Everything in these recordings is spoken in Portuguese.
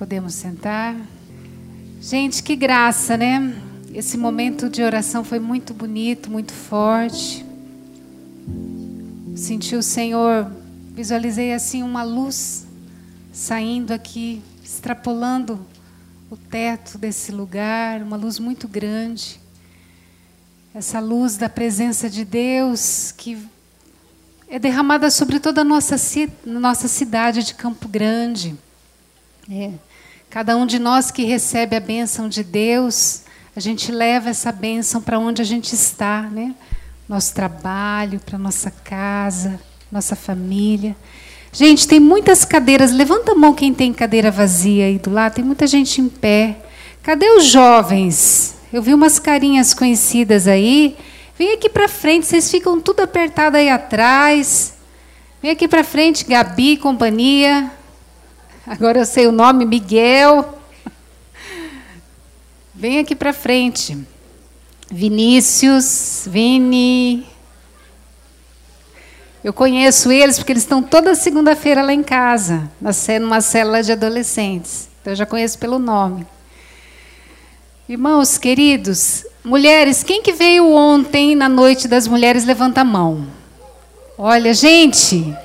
Podemos sentar. Gente, que graça, né? Esse momento de oração foi muito bonito, muito forte. Senti o Senhor, visualizei assim uma luz saindo aqui, extrapolando o teto desse lugar, uma luz muito grande. Essa luz da presença de Deus que é derramada sobre toda a nossa, nossa cidade de Campo Grande. É. Cada um de nós que recebe a bênção de Deus, a gente leva essa bênção para onde a gente está, né? Nosso trabalho, para nossa casa, nossa família. Gente, tem muitas cadeiras. Levanta a mão quem tem cadeira vazia aí do lado. Tem muita gente em pé. Cadê os jovens? Eu vi umas carinhas conhecidas aí. Vem aqui para frente, vocês ficam tudo apertado aí atrás. Vem aqui para frente, Gabi, companhia. Agora eu sei o nome, Miguel. Vem aqui para frente. Vinícius, Vini. Eu conheço eles porque eles estão toda segunda-feira lá em casa, numa célula de adolescentes. Então eu já conheço pelo nome. Irmãos queridos, mulheres, quem que veio ontem na noite das mulheres levanta a mão. Olha, gente,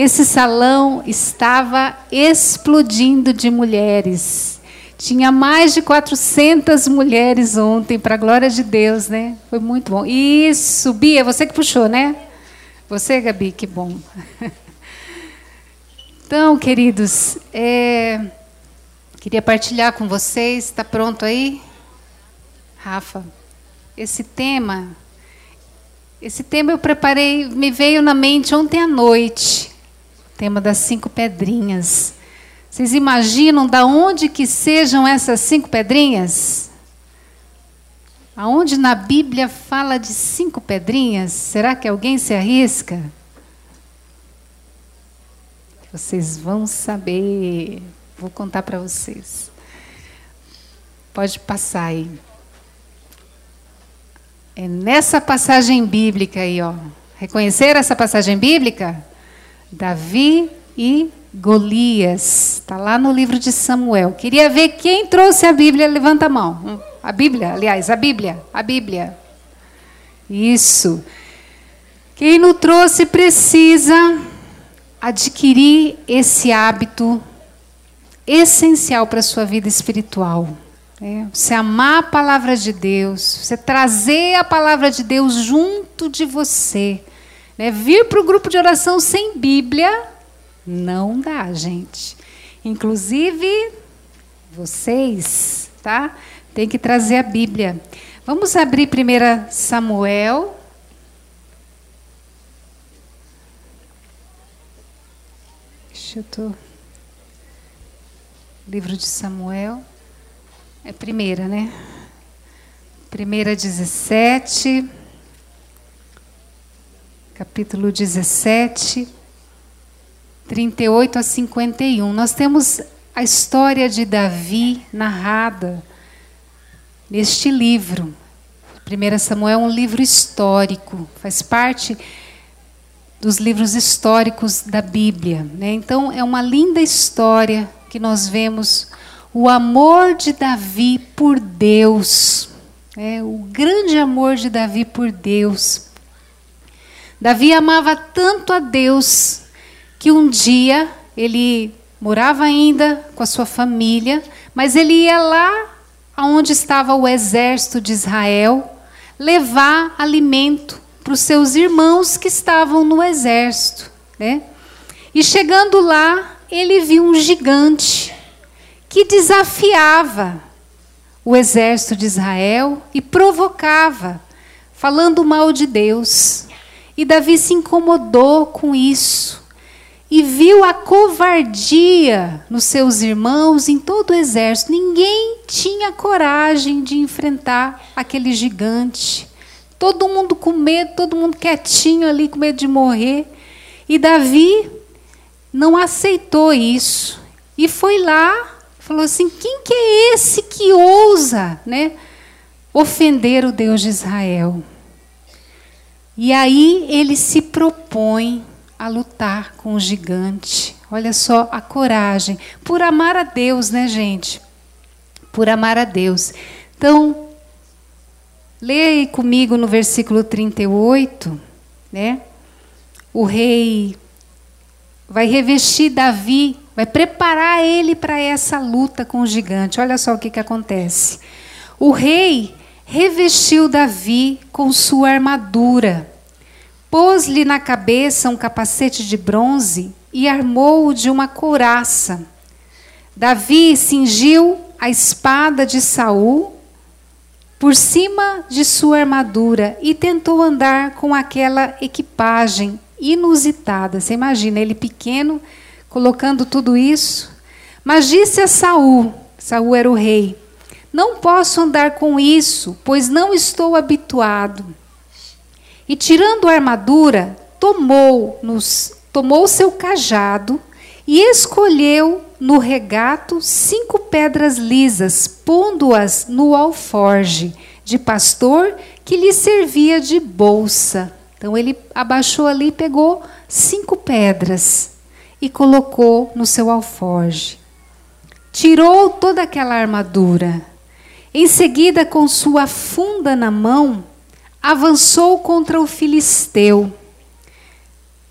esse salão estava explodindo de mulheres. Tinha mais de 400 mulheres ontem, para a glória de Deus, né? Foi muito bom. Isso, Bia, você que puxou, né? Você, Gabi, que bom. Então, queridos, é, queria partilhar com vocês. Está pronto aí? Rafa, esse tema, esse tema eu preparei, me veio na mente ontem à noite tema das cinco pedrinhas. Vocês imaginam da onde que sejam essas cinco pedrinhas? Aonde na Bíblia fala de cinco pedrinhas? Será que alguém se arrisca? Vocês vão saber. Vou contar para vocês. Pode passar aí. É nessa passagem bíblica aí, ó. Reconhecer essa passagem bíblica? Davi e Golias. Está lá no livro de Samuel. Queria ver quem trouxe a Bíblia. Levanta a mão. A Bíblia, aliás, a Bíblia. A Bíblia. Isso. Quem não trouxe precisa adquirir esse hábito essencial para a sua vida espiritual. É, você amar a palavra de Deus, você trazer a palavra de Deus junto de você. Né? Vir para o grupo de oração sem Bíblia não dá, gente. Inclusive, vocês, tá? Tem que trazer a Bíblia. Vamos abrir 1 Samuel. Deixa eu tô. Livro de Samuel. É primeira, né? Primeira 17 capítulo 17, 38 a 51. Nós temos a história de Davi narrada neste livro. 1 Samuel é um livro histórico, faz parte dos livros históricos da Bíblia. Né? Então, é uma linda história que nós vemos o amor de Davi por Deus, é, o grande amor de Davi por Deus. Davi amava tanto a Deus que um dia ele morava ainda com a sua família, mas ele ia lá aonde estava o exército de Israel levar alimento para os seus irmãos que estavam no exército, né? E chegando lá, ele viu um gigante que desafiava o exército de Israel e provocava, falando mal de Deus. E Davi se incomodou com isso e viu a covardia nos seus irmãos, em todo o exército. Ninguém tinha coragem de enfrentar aquele gigante. Todo mundo com medo, todo mundo quietinho ali, com medo de morrer. E Davi não aceitou isso. E foi lá, falou assim: quem que é esse que ousa né, ofender o Deus de Israel? E aí ele se propõe a lutar com o gigante. Olha só a coragem. Por amar a Deus, né, gente? Por amar a Deus. Então, leia comigo no versículo 38, né? O rei vai revestir Davi, vai preparar ele para essa luta com o gigante. Olha só o que, que acontece. O rei revestiu Davi com sua armadura, pôs-lhe na cabeça um capacete de bronze e armou-o de uma couraça. Davi cingiu a espada de Saul por cima de sua armadura e tentou andar com aquela equipagem inusitada. Você imagina ele pequeno colocando tudo isso? Mas disse a Saul, Saul era o rei: Não posso andar com isso, pois não estou habituado. E tirando a armadura, tomou nos tomou seu cajado e escolheu no regato cinco pedras lisas, pondo-as no alforge de pastor que lhe servia de bolsa. Então ele abaixou ali, pegou cinco pedras e colocou no seu alforge. Tirou toda aquela armadura. Em seguida, com sua funda na mão, avançou contra o filisteu.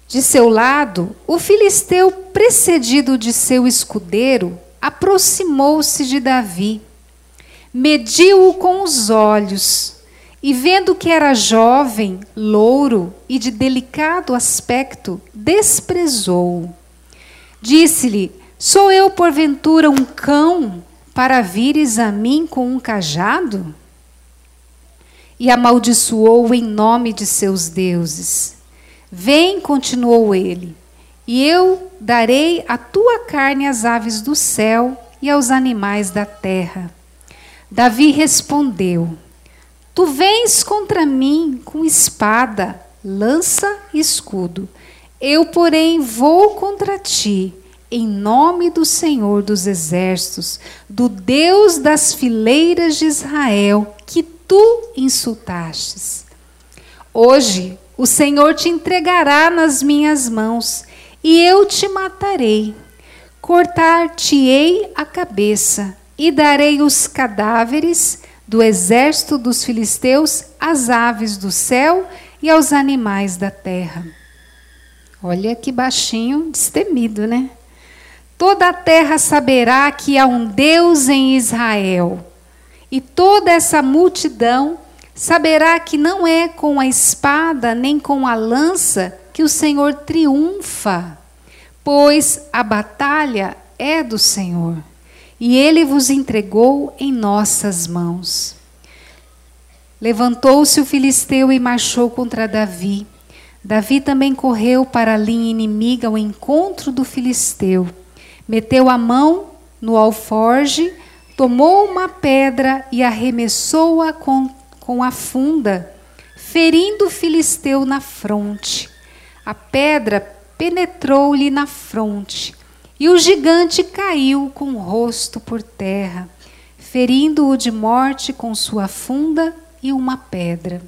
De seu lado, o filisteu, precedido de seu escudeiro, aproximou-se de Davi. Mediu-o com os olhos e vendo que era jovem, louro e de delicado aspecto, desprezou-o. Disse-lhe: Sou eu, porventura, um cão para vires a mim com um cajado? E amaldiçoou em nome de seus deuses. Vem, continuou ele, e eu darei a tua carne às aves do céu e aos animais da terra. Davi respondeu: Tu vens contra mim com espada, lança e escudo. Eu, porém, vou contra ti, em nome do Senhor dos Exércitos, do Deus das fileiras de Israel, que tu insultastes. Hoje o Senhor te entregará nas minhas mãos, e eu te matarei. Cortar-te-ei a cabeça, e darei os cadáveres do exército dos filisteus às aves do céu e aos animais da terra. Olha que baixinho, destemido, né? Toda a terra saberá que há um Deus em Israel, e toda essa multidão saberá que não é com a espada nem com a lança que o Senhor triunfa, pois a batalha é do Senhor e ele vos entregou em nossas mãos. Levantou-se o filisteu e marchou contra Davi. Davi também correu para a linha inimiga ao encontro do filisteu. Meteu a mão no alforge, tomou uma pedra e arremessou-a com, com a funda, ferindo o filisteu na fronte. A pedra penetrou-lhe na fronte e o gigante caiu com o rosto por terra, ferindo-o de morte com sua funda e uma pedra.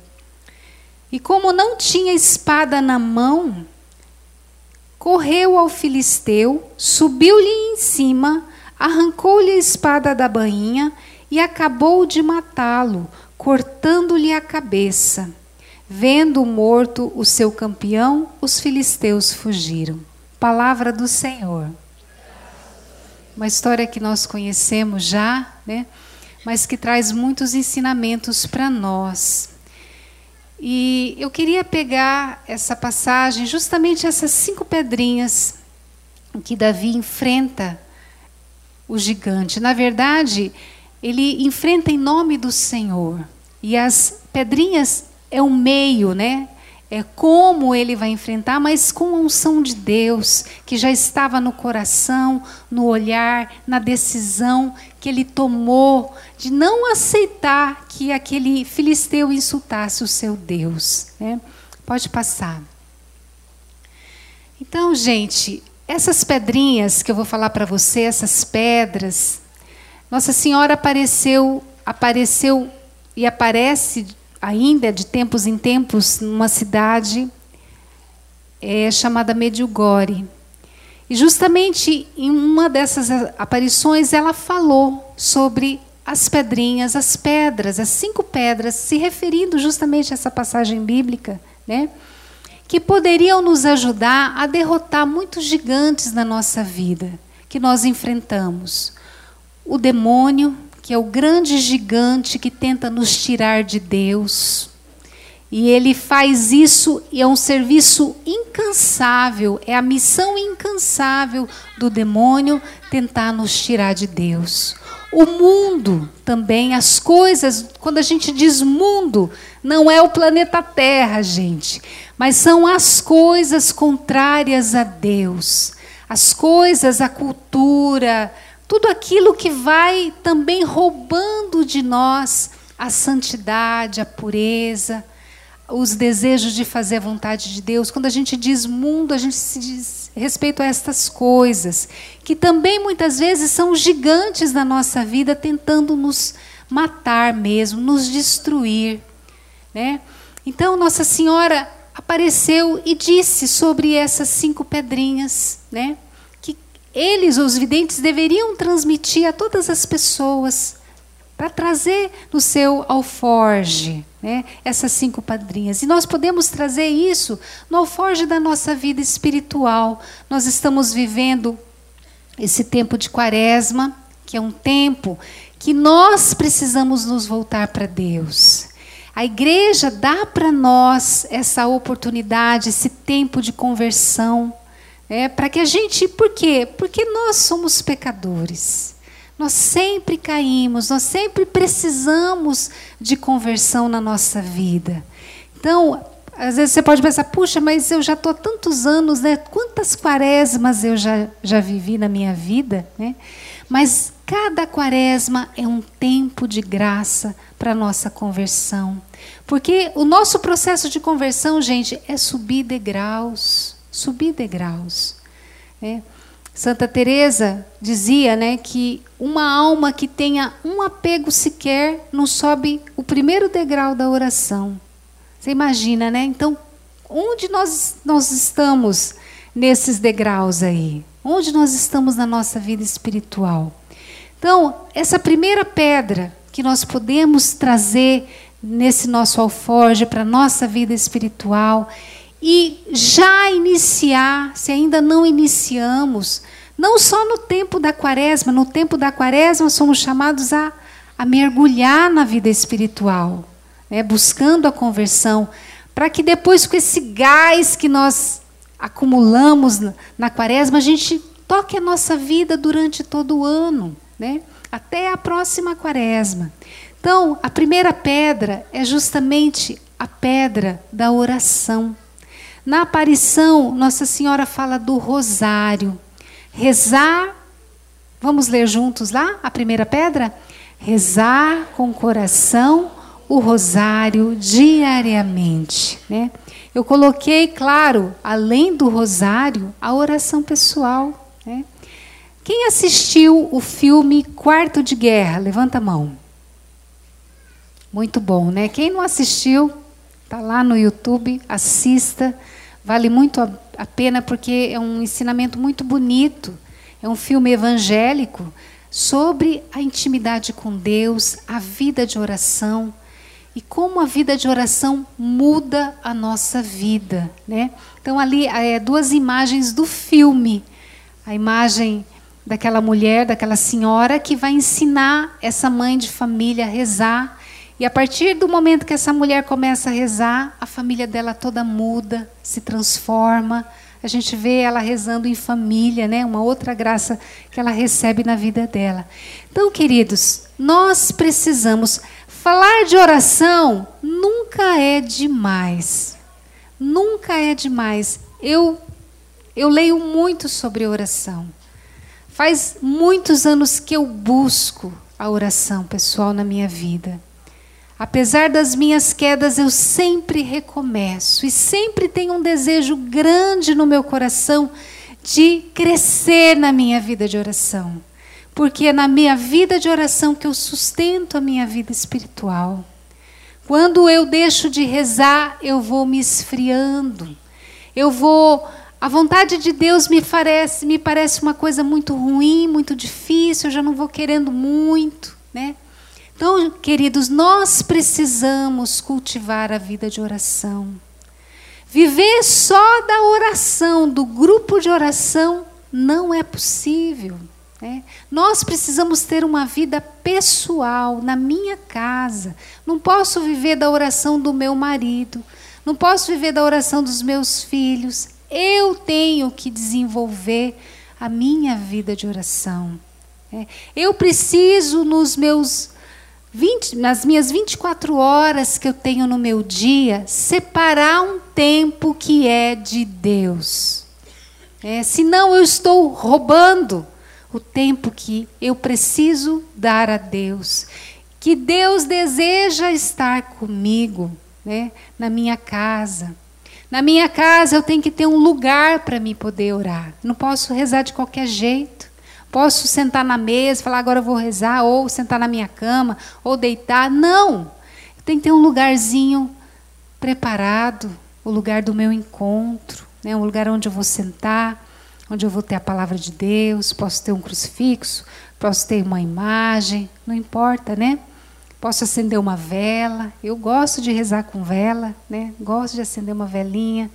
E como não tinha espada na mão, correu ao filisteu, subiu-lhe em cima, arrancou-lhe a espada da bainha e acabou de matá-lo, cortando-lhe a cabeça. Vendo morto o seu campeão, os filisteus fugiram. Palavra do Senhor uma história que nós conhecemos já, né? mas que traz muitos ensinamentos para nós. E eu queria pegar essa passagem, justamente essas cinco pedrinhas que Davi enfrenta o gigante. Na verdade, ele enfrenta em nome do Senhor. E as pedrinhas é um meio, né? é, como ele vai enfrentar, mas com a unção de Deus, que já estava no coração, no olhar, na decisão que ele tomou de não aceitar que aquele filisteu insultasse o seu Deus. Né? Pode passar. Então, gente, essas pedrinhas que eu vou falar para você, essas pedras, Nossa Senhora apareceu, apareceu e aparece ainda de tempos em tempos numa cidade é, chamada Medjugorje. E justamente em uma dessas aparições ela falou sobre as pedrinhas, as pedras, as cinco pedras, se referindo justamente a essa passagem bíblica, né? Que poderiam nos ajudar a derrotar muitos gigantes na nossa vida que nós enfrentamos. O demônio, que é o grande gigante que tenta nos tirar de Deus. E ele faz isso e é um serviço incansável, é a missão incansável do demônio tentar nos tirar de Deus. O mundo também, as coisas, quando a gente diz mundo, não é o planeta Terra, gente, mas são as coisas contrárias a Deus as coisas, a cultura, tudo aquilo que vai também roubando de nós a santidade, a pureza, os desejos de fazer a vontade de Deus. Quando a gente diz mundo, a gente se diz respeito a estas coisas, que também muitas vezes são gigantes na nossa vida, tentando nos matar mesmo, nos destruir. Né? Então, Nossa Senhora apareceu e disse sobre essas cinco pedrinhas, né? Que eles, os videntes, deveriam transmitir a todas as pessoas para trazer no seu alforge, né? Essas cinco pedrinhas. E nós podemos trazer isso no alforge da nossa vida espiritual. Nós estamos vivendo esse tempo de quaresma, que é um tempo que nós precisamos nos voltar para Deus. A igreja dá para nós essa oportunidade, esse tempo de conversão, é, para que a gente. Por quê? Porque nós somos pecadores. Nós sempre caímos, nós sempre precisamos de conversão na nossa vida. Então, às vezes você pode pensar, puxa, mas eu já estou há tantos anos, né? quantas quaresmas eu já, já vivi na minha vida. Né? Mas cada quaresma é um tempo de graça para a nossa conversão. Porque o nosso processo de conversão, gente, é subir degraus, subir degraus. Né? Santa Teresa dizia, né, que uma alma que tenha um apego sequer não sobe o primeiro degrau da oração. Você imagina, né? Então, onde nós nós estamos nesses degraus aí? Onde nós estamos na nossa vida espiritual? Então, essa primeira pedra que nós podemos trazer nesse nosso alforje para nossa vida espiritual e já iniciar, se ainda não iniciamos, não só no tempo da quaresma, no tempo da quaresma somos chamados a, a mergulhar na vida espiritual, né, buscando a conversão, para que depois, com esse gás que nós acumulamos na, na quaresma, a gente toque a nossa vida durante todo o ano, né, até a próxima quaresma. Então, a primeira pedra é justamente a pedra da oração. Na aparição, Nossa Senhora fala do rosário. Rezar, vamos ler juntos lá a primeira pedra? Rezar com coração o rosário diariamente. Né? Eu coloquei, claro, além do rosário, a oração pessoal. Né? Quem assistiu o filme Quarto de Guerra? Levanta a mão. Muito bom, né? Quem não assistiu, tá lá no YouTube, assista. Vale muito a, a pena porque é um ensinamento muito bonito. É um filme evangélico sobre a intimidade com Deus, a vida de oração e como a vida de oração muda a nossa vida, né? Então ali é duas imagens do filme, a imagem daquela mulher, daquela senhora que vai ensinar essa mãe de família a rezar e a partir do momento que essa mulher começa a rezar, a família dela toda muda, se transforma. A gente vê ela rezando em família, né? Uma outra graça que ela recebe na vida dela. Então, queridos, nós precisamos falar de oração nunca é demais. Nunca é demais. Eu eu leio muito sobre oração. Faz muitos anos que eu busco a oração pessoal na minha vida. Apesar das minhas quedas, eu sempre recomeço e sempre tenho um desejo grande no meu coração de crescer na minha vida de oração. Porque é na minha vida de oração que eu sustento a minha vida espiritual. Quando eu deixo de rezar, eu vou me esfriando. Eu vou a vontade de Deus me parece, me parece uma coisa muito ruim, muito difícil, eu já não vou querendo muito, né? Então, queridos, nós precisamos cultivar a vida de oração. Viver só da oração, do grupo de oração, não é possível. Né? Nós precisamos ter uma vida pessoal, na minha casa. Não posso viver da oração do meu marido, não posso viver da oração dos meus filhos. Eu tenho que desenvolver a minha vida de oração. Né? Eu preciso, nos meus 20, nas minhas 24 horas que eu tenho no meu dia, separar um tempo que é de Deus. É, senão eu estou roubando o tempo que eu preciso dar a Deus. Que Deus deseja estar comigo, né, na minha casa. Na minha casa eu tenho que ter um lugar para me poder orar. Não posso rezar de qualquer jeito. Posso sentar na mesa, falar agora eu vou rezar, ou sentar na minha cama, ou deitar. Não! Tem que ter um lugarzinho preparado, o lugar do meu encontro, né? um lugar onde eu vou sentar, onde eu vou ter a palavra de Deus, posso ter um crucifixo, posso ter uma imagem, não importa, né? Posso acender uma vela. Eu gosto de rezar com vela, né? Gosto de acender uma velinha.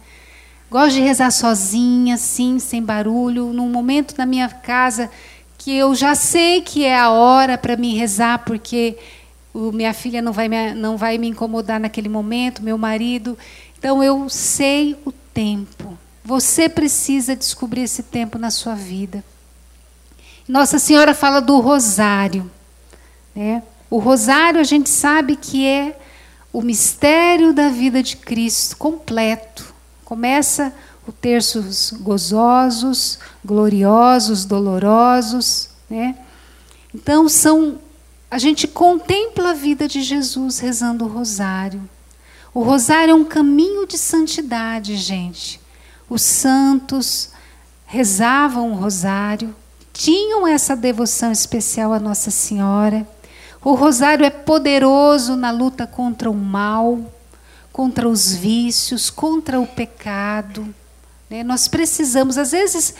Gosto de rezar sozinha, assim, sem barulho, num momento na minha casa que eu já sei que é a hora para me rezar, porque o, minha filha não vai, me, não vai me incomodar naquele momento, meu marido. Então eu sei o tempo. Você precisa descobrir esse tempo na sua vida. Nossa Senhora fala do rosário. Né? O rosário a gente sabe que é o mistério da vida de Cristo completo. Começa o terços gozosos, gloriosos, dolorosos, né? Então são a gente contempla a vida de Jesus rezando o rosário. O rosário é um caminho de santidade, gente. Os santos rezavam o rosário, tinham essa devoção especial a Nossa Senhora. O rosário é poderoso na luta contra o mal, contra os vícios, contra o pecado. Né? Nós precisamos, às vezes,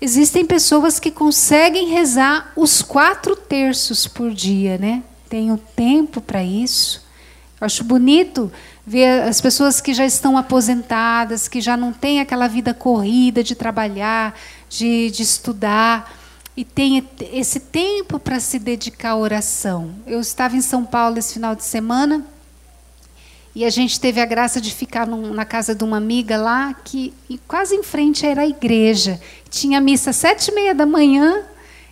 existem pessoas que conseguem rezar os quatro terços por dia, né? Tem o tempo para isso. Eu acho bonito ver as pessoas que já estão aposentadas, que já não têm aquela vida corrida de trabalhar, de, de estudar, e tem esse tempo para se dedicar à oração. Eu estava em São Paulo esse final de semana e a gente teve a graça de ficar num, na casa de uma amiga lá, que quase em frente era a igreja. Tinha missa sete e meia da manhã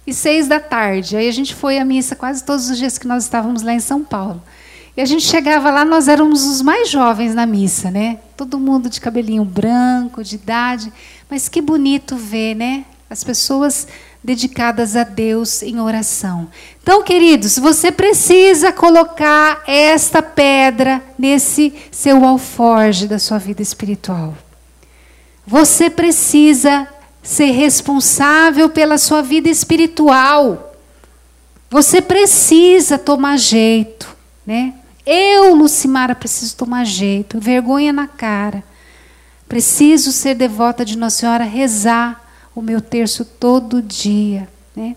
e seis da tarde. Aí a gente foi à missa quase todos os dias que nós estávamos lá em São Paulo. E a gente chegava lá, nós éramos os mais jovens na missa, né? Todo mundo de cabelinho branco, de idade. Mas que bonito ver, né? As pessoas dedicadas a Deus em oração. Então, queridos, você precisa colocar esta pedra nesse seu alforge da sua vida espiritual. Você precisa ser responsável pela sua vida espiritual. Você precisa tomar jeito, né? Eu, Lucimara, preciso tomar jeito, vergonha na cara. Preciso ser devota de Nossa Senhora, rezar o meu terço todo dia. Né?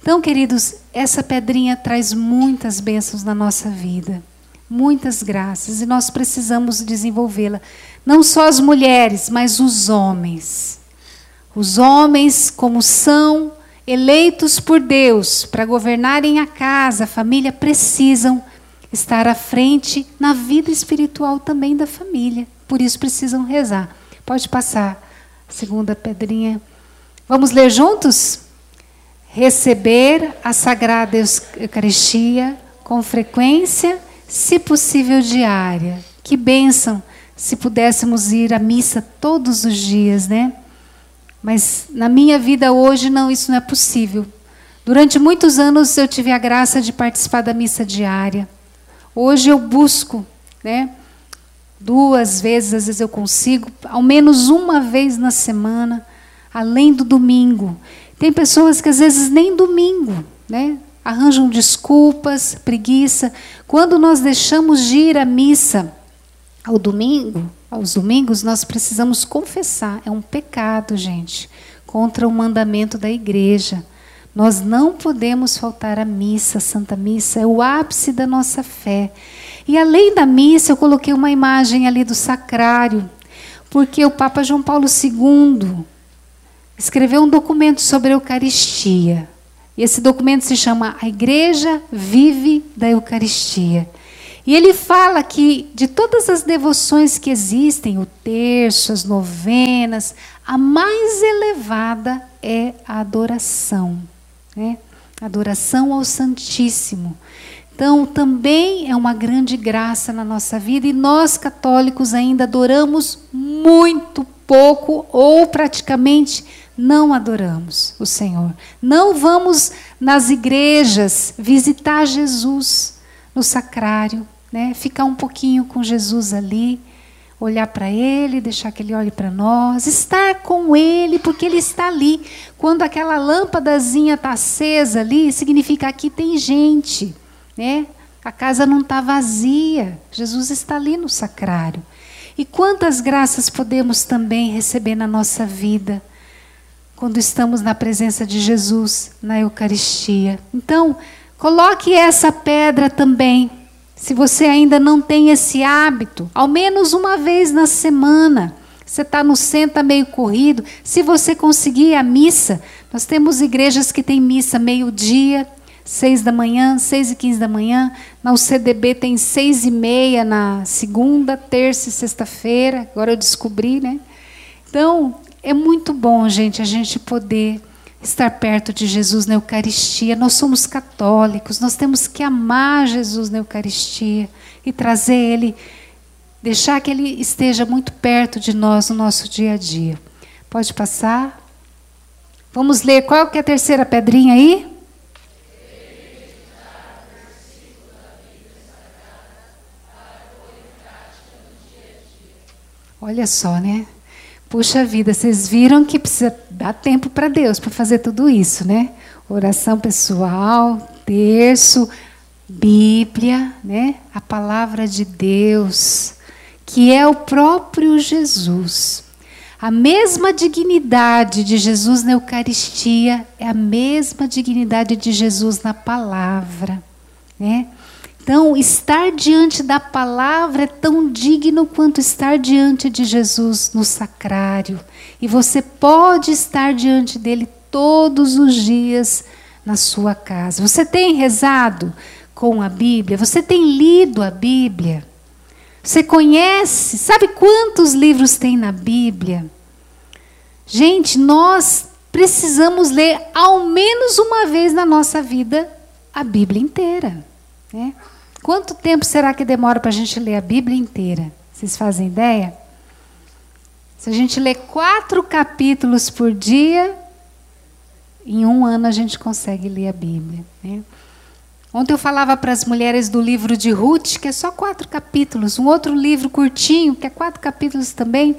Então, queridos, essa pedrinha traz muitas bênçãos na nossa vida, muitas graças, e nós precisamos desenvolvê-la. Não só as mulheres, mas os homens. Os homens, como são eleitos por Deus para governarem a casa, a família, precisam estar à frente na vida espiritual também da família. Por isso precisam rezar. Pode passar a segunda pedrinha. Vamos ler juntos? Receber a Sagrada Eucaristia com frequência, se possível diária. Que bênção se pudéssemos ir à missa todos os dias, né? Mas na minha vida hoje não, isso não é possível. Durante muitos anos eu tive a graça de participar da missa diária. Hoje eu busco, né? Duas vezes, às vezes eu consigo, ao menos uma vez na semana, além do domingo. Tem pessoas que às vezes nem domingo, né? Arranjam desculpas, preguiça. Quando nós deixamos de ir à missa ao domingo, aos domingos, nós precisamos confessar. É um pecado, gente, contra o mandamento da igreja. Nós não podemos faltar à missa, a Santa Missa, é o ápice da nossa fé. E além da missa, eu coloquei uma imagem ali do sacrário, porque o Papa João Paulo II escreveu um documento sobre a Eucaristia. E esse documento se chama A Igreja Vive da Eucaristia. E ele fala que de todas as devoções que existem, o terço, as novenas, a mais elevada é a adoração. Né? Adoração ao Santíssimo. Então, também é uma grande graça na nossa vida e nós católicos ainda adoramos muito pouco ou praticamente não adoramos o Senhor. Não vamos nas igrejas visitar Jesus no sacrário, né? Ficar um pouquinho com Jesus ali, olhar para ele, deixar que ele olhe para nós, estar com ele, porque ele está ali. Quando aquela lâmpadazinha está acesa ali, significa que tem gente né? A casa não está vazia. Jesus está ali no sacrário. E quantas graças podemos também receber na nossa vida quando estamos na presença de Jesus na Eucaristia. Então, coloque essa pedra também. Se você ainda não tem esse hábito, ao menos uma vez na semana. Você está no centro, tá meio corrido. Se você conseguir a missa, nós temos igrejas que têm missa meio-dia, seis da manhã, seis e quinze da manhã. Na UCDB tem seis e meia na segunda, terça e sexta-feira. Agora eu descobri, né? Então, é muito bom, gente, a gente poder estar perto de Jesus na Eucaristia. Nós somos católicos, nós temos que amar Jesus na Eucaristia e trazer Ele, deixar que Ele esteja muito perto de nós no nosso dia a dia. Pode passar? Vamos ler qual que é a terceira pedrinha aí? Olha só, né? Puxa vida, vocês viram que precisa dar tempo para Deus para fazer tudo isso, né? Oração pessoal, terço, Bíblia, né? A palavra de Deus, que é o próprio Jesus. A mesma dignidade de Jesus na Eucaristia é a mesma dignidade de Jesus na palavra, né? Então, estar diante da palavra é tão digno quanto estar diante de Jesus no sacrário. E você pode estar diante dele todos os dias na sua casa. Você tem rezado com a Bíblia? Você tem lido a Bíblia? Você conhece? Sabe quantos livros tem na Bíblia? Gente, nós precisamos ler ao menos uma vez na nossa vida a Bíblia inteira. Né? Quanto tempo será que demora para a gente ler a Bíblia inteira? Vocês fazem ideia? Se a gente ler quatro capítulos por dia, em um ano a gente consegue ler a Bíblia. Né? Ontem eu falava para as mulheres do livro de Ruth, que é só quatro capítulos. Um outro livro curtinho, que é quatro capítulos também,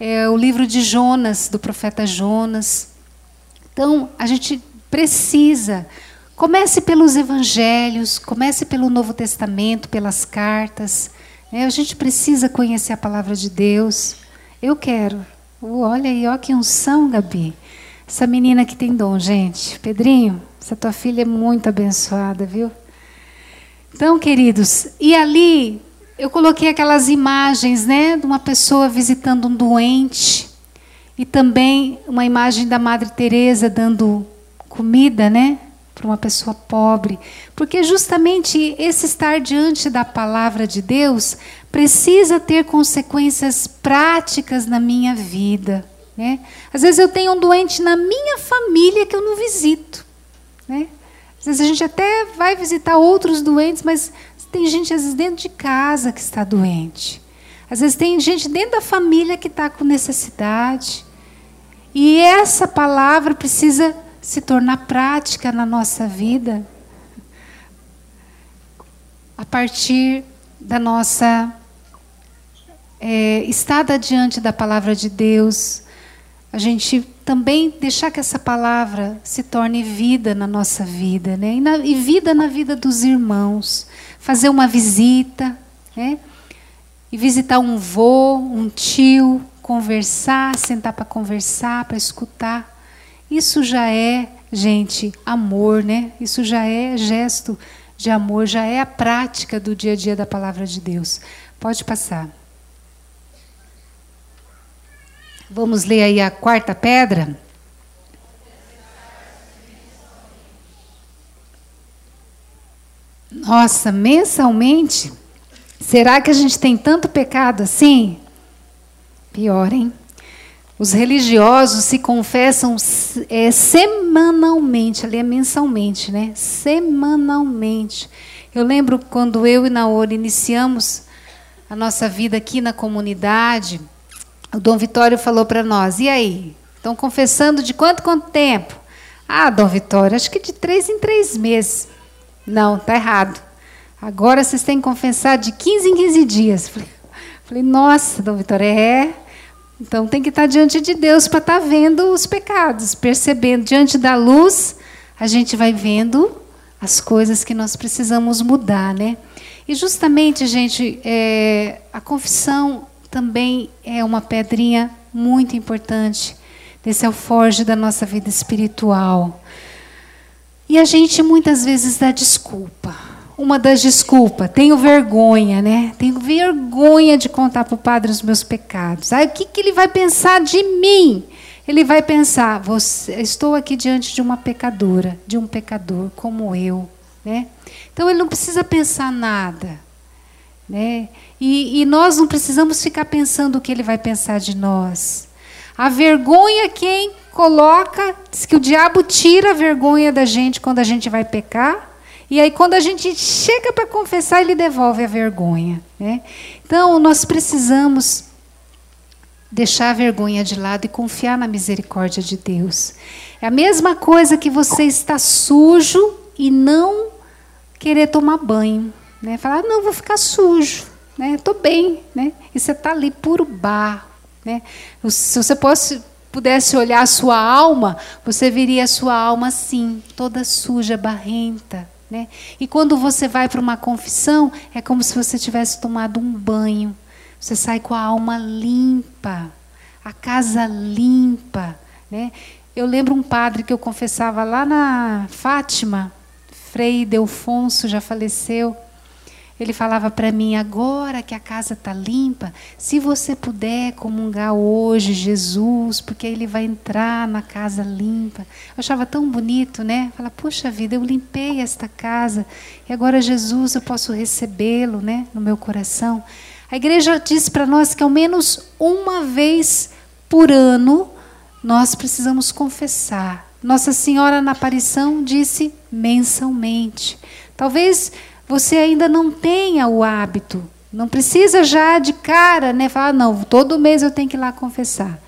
é o livro de Jonas, do profeta Jonas. Então, a gente precisa Comece pelos evangelhos, comece pelo Novo Testamento, pelas cartas. É, a gente precisa conhecer a palavra de Deus. Eu quero. Uh, olha aí, ó que unção, Gabi. Essa menina que tem dom, gente. Pedrinho, essa tua filha é muito abençoada, viu? Então, queridos, e ali eu coloquei aquelas imagens, né, de uma pessoa visitando um doente e também uma imagem da Madre Teresa dando comida, né, para uma pessoa pobre, porque justamente esse estar diante da palavra de Deus precisa ter consequências práticas na minha vida. Né? Às vezes eu tenho um doente na minha família que eu não visito. Né? Às vezes a gente até vai visitar outros doentes, mas tem gente às vezes dentro de casa que está doente. Às vezes tem gente dentro da família que está com necessidade. E essa palavra precisa se tornar prática na nossa vida a partir da nossa é, estada diante da palavra de Deus, a gente também deixar que essa palavra se torne vida na nossa vida, né? E, na, e vida na vida dos irmãos. Fazer uma visita, né? e visitar um vô, um tio, conversar, sentar para conversar, para escutar. Isso já é, gente, amor, né? Isso já é gesto de amor, já é a prática do dia a dia da palavra de Deus. Pode passar. Vamos ler aí a quarta pedra. Nossa, mensalmente? Será que a gente tem tanto pecado assim? Pior, hein? Os religiosos se confessam é, semanalmente, ali é mensalmente, né? Semanalmente. Eu lembro quando eu e Naori iniciamos a nossa vida aqui na comunidade, o Dom Vitório falou para nós: e aí? Estão confessando de quanto quanto tempo? Ah, Dom Vitório, acho que de três em três meses. Não, tá errado. Agora vocês têm que confessar de 15 em 15 dias. Falei, nossa, Dom Vitório, é. Então tem que estar diante de Deus para estar tá vendo os pecados, percebendo. Diante da luz, a gente vai vendo as coisas que nós precisamos mudar, né? E justamente, gente, é, a confissão também é uma pedrinha muito importante desse alforge da nossa vida espiritual. E a gente muitas vezes dá desculpa. Uma das desculpas, tenho vergonha, né? Tenho vergonha de contar para o padre os meus pecados. Aí o que, que ele vai pensar de mim? Ele vai pensar, estou aqui diante de uma pecadora, de um pecador como eu, né? Então ele não precisa pensar nada, né? E, e nós não precisamos ficar pensando o que ele vai pensar de nós. A vergonha quem coloca, diz que o diabo tira a vergonha da gente quando a gente vai pecar. E aí, quando a gente chega para confessar, ele devolve a vergonha. Né? Então, nós precisamos deixar a vergonha de lado e confiar na misericórdia de Deus. É a mesma coisa que você está sujo e não querer tomar banho. Né? Falar, ah, não, vou ficar sujo né? Estou bem, né? E você está ali puro barro, né? Se você pudesse olhar a sua alma, você veria a sua alma assim, toda suja, barrenta, né? E quando você vai para uma confissão, é como se você tivesse tomado um banho. Você sai com a alma limpa, a casa limpa, né? Eu lembro um padre que eu confessava lá na Fátima, Frei Delfonso já faleceu. Ele falava para mim: agora que a casa está limpa, se você puder comungar hoje Jesus, porque ele vai entrar na casa limpa. Eu achava tão bonito, né? Falar: puxa vida, eu limpei esta casa e agora Jesus eu posso recebê-lo, né, no meu coração. A igreja diz para nós que ao menos uma vez por ano nós precisamos confessar. Nossa Senhora na aparição disse mensalmente. Talvez você ainda não tenha o hábito. Não precisa já de cara, né? Falar, não, todo mês eu tenho que ir lá confessar.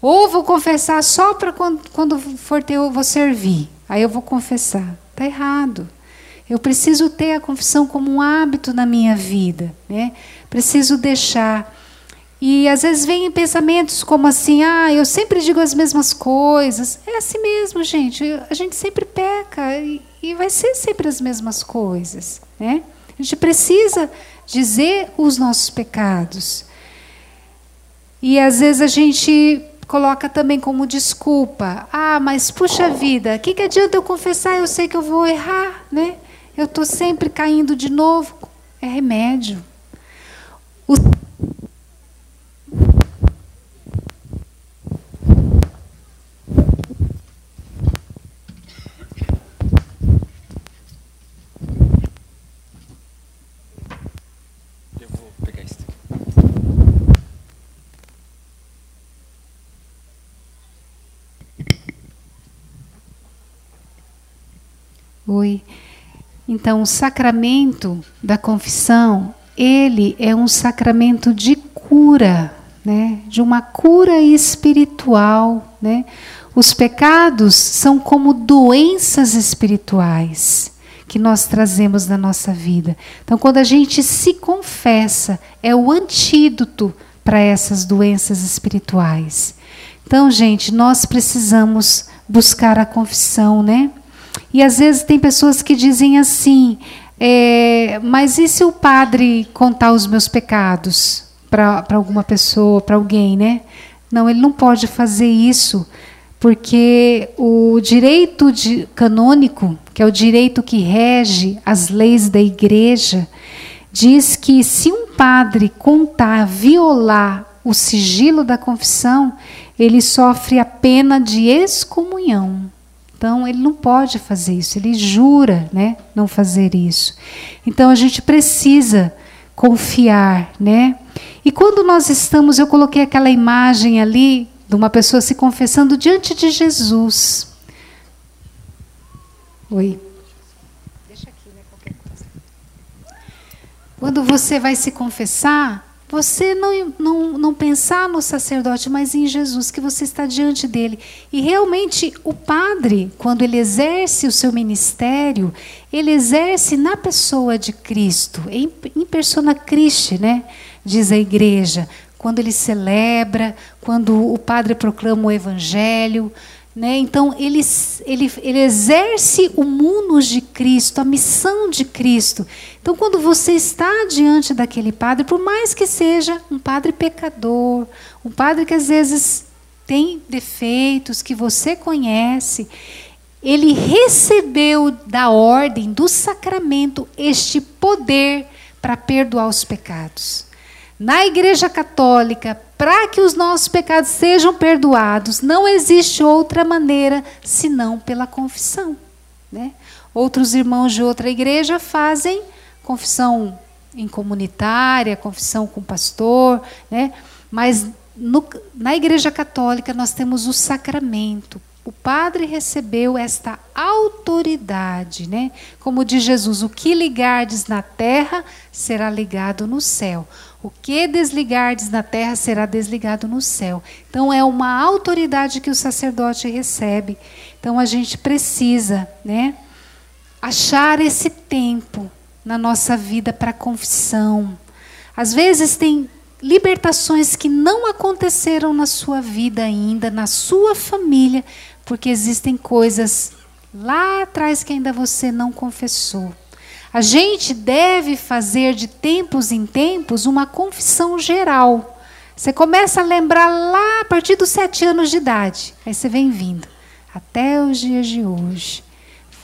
Ou vou confessar só para quando, quando for ter, eu vou servir. Aí eu vou confessar. Está errado. Eu preciso ter a confissão como um hábito na minha vida. Né? Preciso deixar. E às vezes vem pensamentos como assim, ah, eu sempre digo as mesmas coisas. É assim mesmo, gente. A gente sempre peca e vai ser sempre as mesmas coisas. Né? A gente precisa dizer os nossos pecados. E às vezes a gente coloca também como desculpa. Ah, mas puxa vida, o que, que adianta eu confessar? Eu sei que eu vou errar, né? Eu estou sempre caindo de novo. É remédio. O Então, o sacramento da confissão, ele é um sacramento de cura, né? De uma cura espiritual, né? Os pecados são como doenças espirituais que nós trazemos na nossa vida. Então, quando a gente se confessa, é o antídoto para essas doenças espirituais. Então, gente, nós precisamos buscar a confissão, né? E às vezes tem pessoas que dizem assim: É, mas e se o padre contar os meus pecados para alguma pessoa, para alguém, né? Não, ele não pode fazer isso, porque o direito de, canônico, que é o direito que rege as leis da igreja, diz que se um padre contar, violar o sigilo da confissão, ele sofre a pena de excomunhão. Então ele não pode fazer isso, ele jura, né, não fazer isso. Então a gente precisa confiar, né? E quando nós estamos, eu coloquei aquela imagem ali de uma pessoa se confessando diante de Jesus. Oi. Deixa aqui, né, qualquer coisa. Quando você vai se confessar, você não, não, não pensar no sacerdote, mas em Jesus, que você está diante dele. E realmente o padre, quando ele exerce o seu ministério, ele exerce na pessoa de Cristo, em, em persona Christi, né? diz a igreja. Quando ele celebra, quando o padre proclama o evangelho, né? Então, ele, ele, ele exerce o munus de Cristo, a missão de Cristo. Então, quando você está diante daquele padre, por mais que seja um padre pecador, um padre que às vezes tem defeitos que você conhece, ele recebeu da ordem, do sacramento, este poder para perdoar os pecados. Na Igreja Católica, para que os nossos pecados sejam perdoados, não existe outra maneira senão pela confissão. Né? Outros irmãos de outra igreja fazem confissão em comunitária, confissão com pastor, né? mas no, na Igreja Católica nós temos o sacramento. O padre recebeu esta autoridade, né? Como diz Jesus, o que ligardes na terra será ligado no céu. O que desligardes na terra será desligado no céu. Então é uma autoridade que o sacerdote recebe. Então a gente precisa, né, achar esse tempo na nossa vida para confissão. Às vezes tem libertações que não aconteceram na sua vida ainda, na sua família, porque existem coisas lá atrás que ainda você não confessou. A gente deve fazer de tempos em tempos uma confissão geral. Você começa a lembrar lá a partir dos sete anos de idade. Aí você vem vindo até os dias de hoje.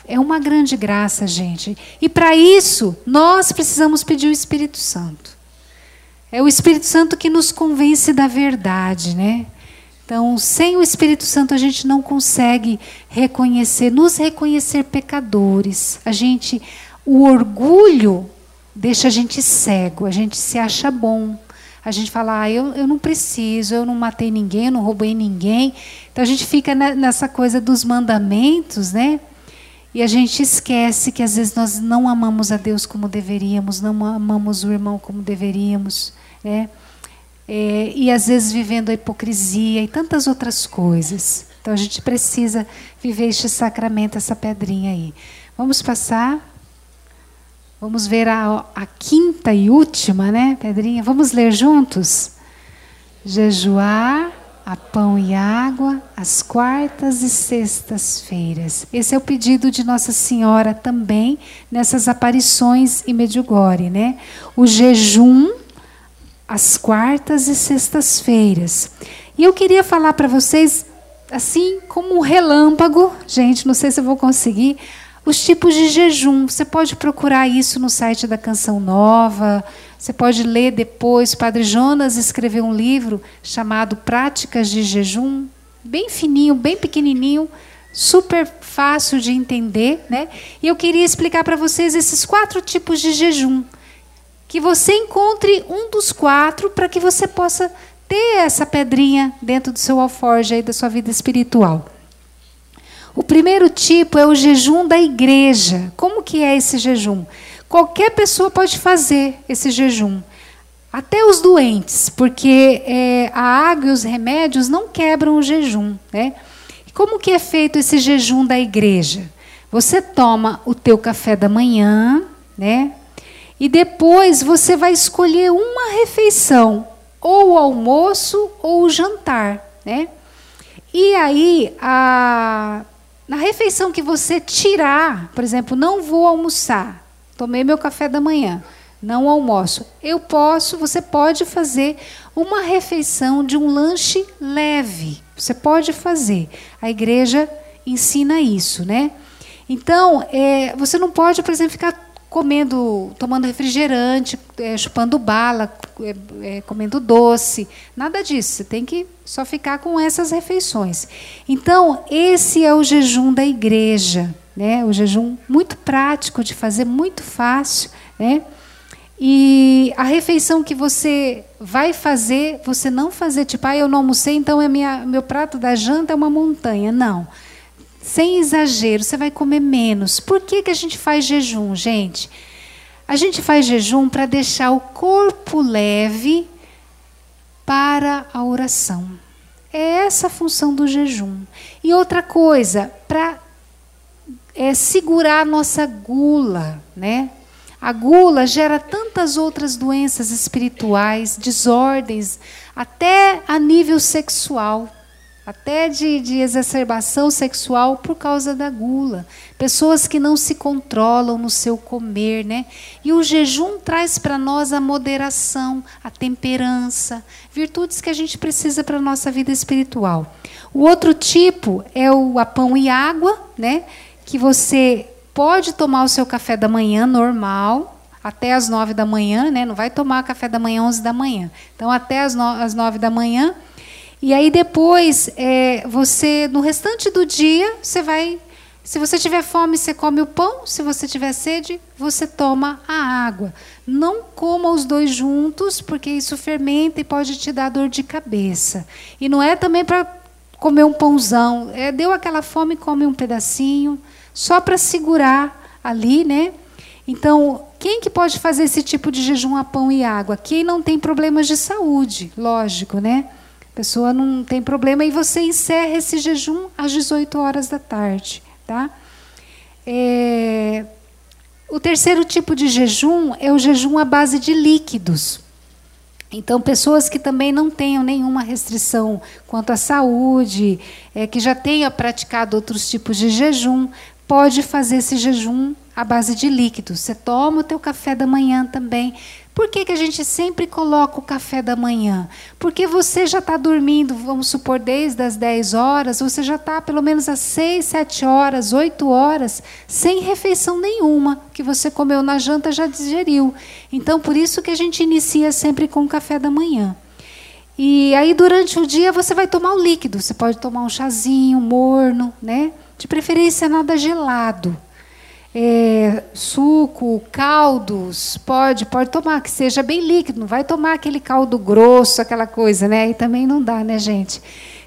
É uma grande graça, gente. E para isso, nós precisamos pedir o Espírito Santo. É o Espírito Santo que nos convence da verdade, né? Então, sem o Espírito Santo, a gente não consegue reconhecer, nos reconhecer pecadores. A gente o orgulho deixa a gente cego, a gente se acha bom. A gente fala, ah, eu, eu não preciso, eu não matei ninguém, eu não roubei ninguém. Então a gente fica nessa coisa dos mandamentos, né? E a gente esquece que às vezes nós não amamos a Deus como deveríamos, não amamos o irmão como deveríamos, né? É, e às vezes vivendo a hipocrisia e tantas outras coisas. Então a gente precisa viver este sacramento, essa pedrinha aí. Vamos passar. Vamos ver a, a quinta e última, né, Pedrinha? Vamos ler juntos? Jejuar a pão e água às quartas e sextas-feiras. Esse é o pedido de Nossa Senhora também nessas aparições em Medjugorje, né? O jejum às quartas e sextas-feiras. E eu queria falar para vocês assim como um relâmpago, gente, não sei se eu vou conseguir, os tipos de jejum. Você pode procurar isso no site da Canção Nova. Você pode ler depois. O Padre Jonas escreveu um livro chamado Práticas de Jejum, bem fininho, bem pequenininho, super fácil de entender, né? E eu queria explicar para vocês esses quatro tipos de jejum, que você encontre um dos quatro para que você possa ter essa pedrinha dentro do seu alforje aí da sua vida espiritual. O primeiro tipo é o jejum da igreja. Como que é esse jejum? Qualquer pessoa pode fazer esse jejum. Até os doentes, porque é, a água e os remédios não quebram o jejum. Né? Como que é feito esse jejum da igreja? Você toma o teu café da manhã, né? E depois você vai escolher uma refeição, ou o almoço ou o jantar, né? E aí a na refeição que você tirar, por exemplo, não vou almoçar, tomei meu café da manhã, não almoço. Eu posso, você pode fazer uma refeição de um lanche leve. Você pode fazer. A igreja ensina isso, né? Então, é, você não pode, por exemplo, ficar comendo, tomando refrigerante, é, chupando bala, é, é, comendo doce, nada disso. Você tem que só ficar com essas refeições. Então, esse é o jejum da igreja, né? O jejum muito prático de fazer, muito fácil, né? E a refeição que você vai fazer, você não fazer tipo, ah, eu não almocei, então é minha, meu prato da janta é uma montanha. Não sem exagero, você vai comer menos. Por que, que a gente faz jejum, gente? A gente faz jejum para deixar o corpo leve para a oração. É essa a função do jejum. E outra coisa, para é, segurar a nossa gula, né? A gula gera tantas outras doenças espirituais, desordens, até a nível sexual até de, de, exacerbação sexual por causa da gula. Pessoas que não se controlam no seu comer, né? E o jejum traz para nós a moderação, a temperança, virtudes que a gente precisa para a nossa vida espiritual. O outro tipo é o a pão e água, né? Que você pode tomar o seu café da manhã normal, até as nove da manhã, né? Não vai tomar café da manhã onze da manhã. Então, até no, as nove da manhã, e aí depois, é, você, no restante do dia, você vai. Se você tiver fome, você come o pão. Se você tiver sede, você toma a água. Não coma os dois juntos, porque isso fermenta e pode te dar dor de cabeça. E não é também para comer um pãozão. É, deu aquela fome, come um pedacinho, só para segurar ali, né? Então, quem que pode fazer esse tipo de jejum a pão e água? Quem não tem problemas de saúde, lógico, né? Pessoa não tem problema e você encerra esse jejum às 18 horas da tarde. Tá? É, o terceiro tipo de jejum é o jejum à base de líquidos. Então, pessoas que também não tenham nenhuma restrição quanto à saúde, é, que já tenha praticado outros tipos de jejum, pode fazer esse jejum à base de líquidos. Você toma o teu café da manhã também, por que, que a gente sempre coloca o café da manhã? Porque você já está dormindo, vamos supor, desde as 10 horas, você já está pelo menos às 6, 7 horas, 8 horas, sem refeição nenhuma, que você comeu na janta já digeriu. Então, por isso que a gente inicia sempre com o café da manhã. E aí, durante o dia, você vai tomar o líquido. Você pode tomar um chazinho morno, né? De preferência, nada gelado é, suco, caldos, pode, pode tomar, que seja bem líquido, não vai tomar aquele caldo grosso, aquela coisa, né? E também não dá, né, gente?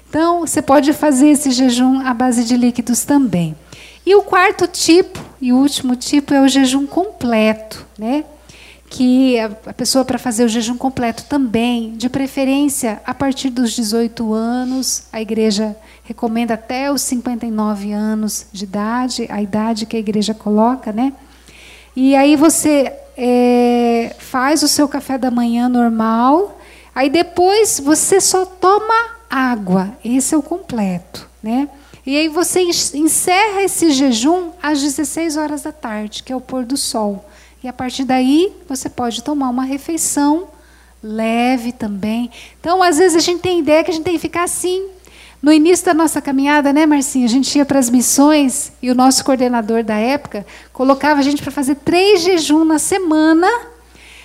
Então, você pode fazer esse jejum à base de líquidos também. E o quarto tipo, e último tipo, é o jejum completo, né? Que a pessoa, para fazer o jejum completo também, de preferência a partir dos 18 anos, a igreja recomenda até os 59 anos de idade, a idade que a igreja coloca, né? E aí você é, faz o seu café da manhã normal, aí depois você só toma água. Esse é o completo, né? E aí você encerra esse jejum às 16 horas da tarde, que é o pôr do sol. E a partir daí você pode tomar uma refeição leve também. Então, às vezes a gente tem ideia que a gente tem que ficar assim, no início da nossa caminhada, né, Marcinha, a gente ia para as missões e o nosso coordenador da época colocava a gente para fazer três jejum na semana.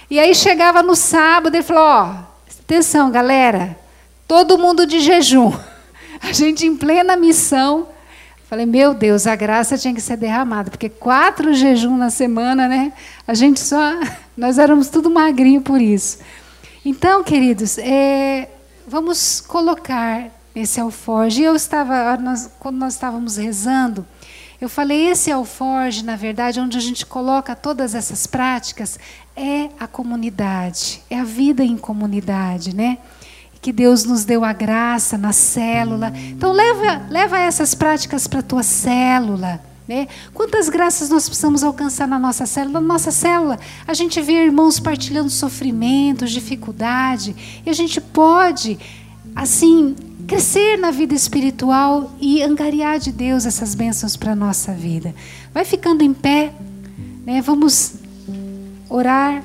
E aí chegava no sábado e falou: ó, atenção, galera, todo mundo de jejum. A gente em plena missão. Falei, meu Deus, a graça tinha que ser derramada, porque quatro jejum na semana, né? A gente só. Nós éramos tudo magrinho por isso. Então, queridos, é, vamos colocar esse alforge. E eu estava, nós, quando nós estávamos rezando, eu falei, esse alforge, na verdade, onde a gente coloca todas essas práticas, é a comunidade, é a vida em comunidade, né? Que Deus nos deu a graça na célula. Então leva, leva essas práticas para a tua célula. Né? Quantas graças nós precisamos alcançar na nossa célula? Na nossa célula, a gente vê irmãos partilhando sofrimentos, dificuldade, e a gente pode, assim, crescer na vida espiritual e angariar de Deus essas bênçãos para a nossa vida. Vai ficando em pé, né? vamos orar,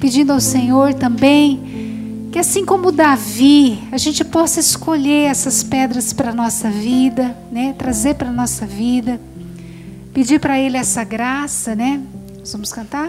pedindo ao Senhor também que assim como Davi, a gente possa escolher essas pedras para a nossa vida, né? Trazer para a nossa vida. Pedir para ele essa graça, né? Vamos cantar?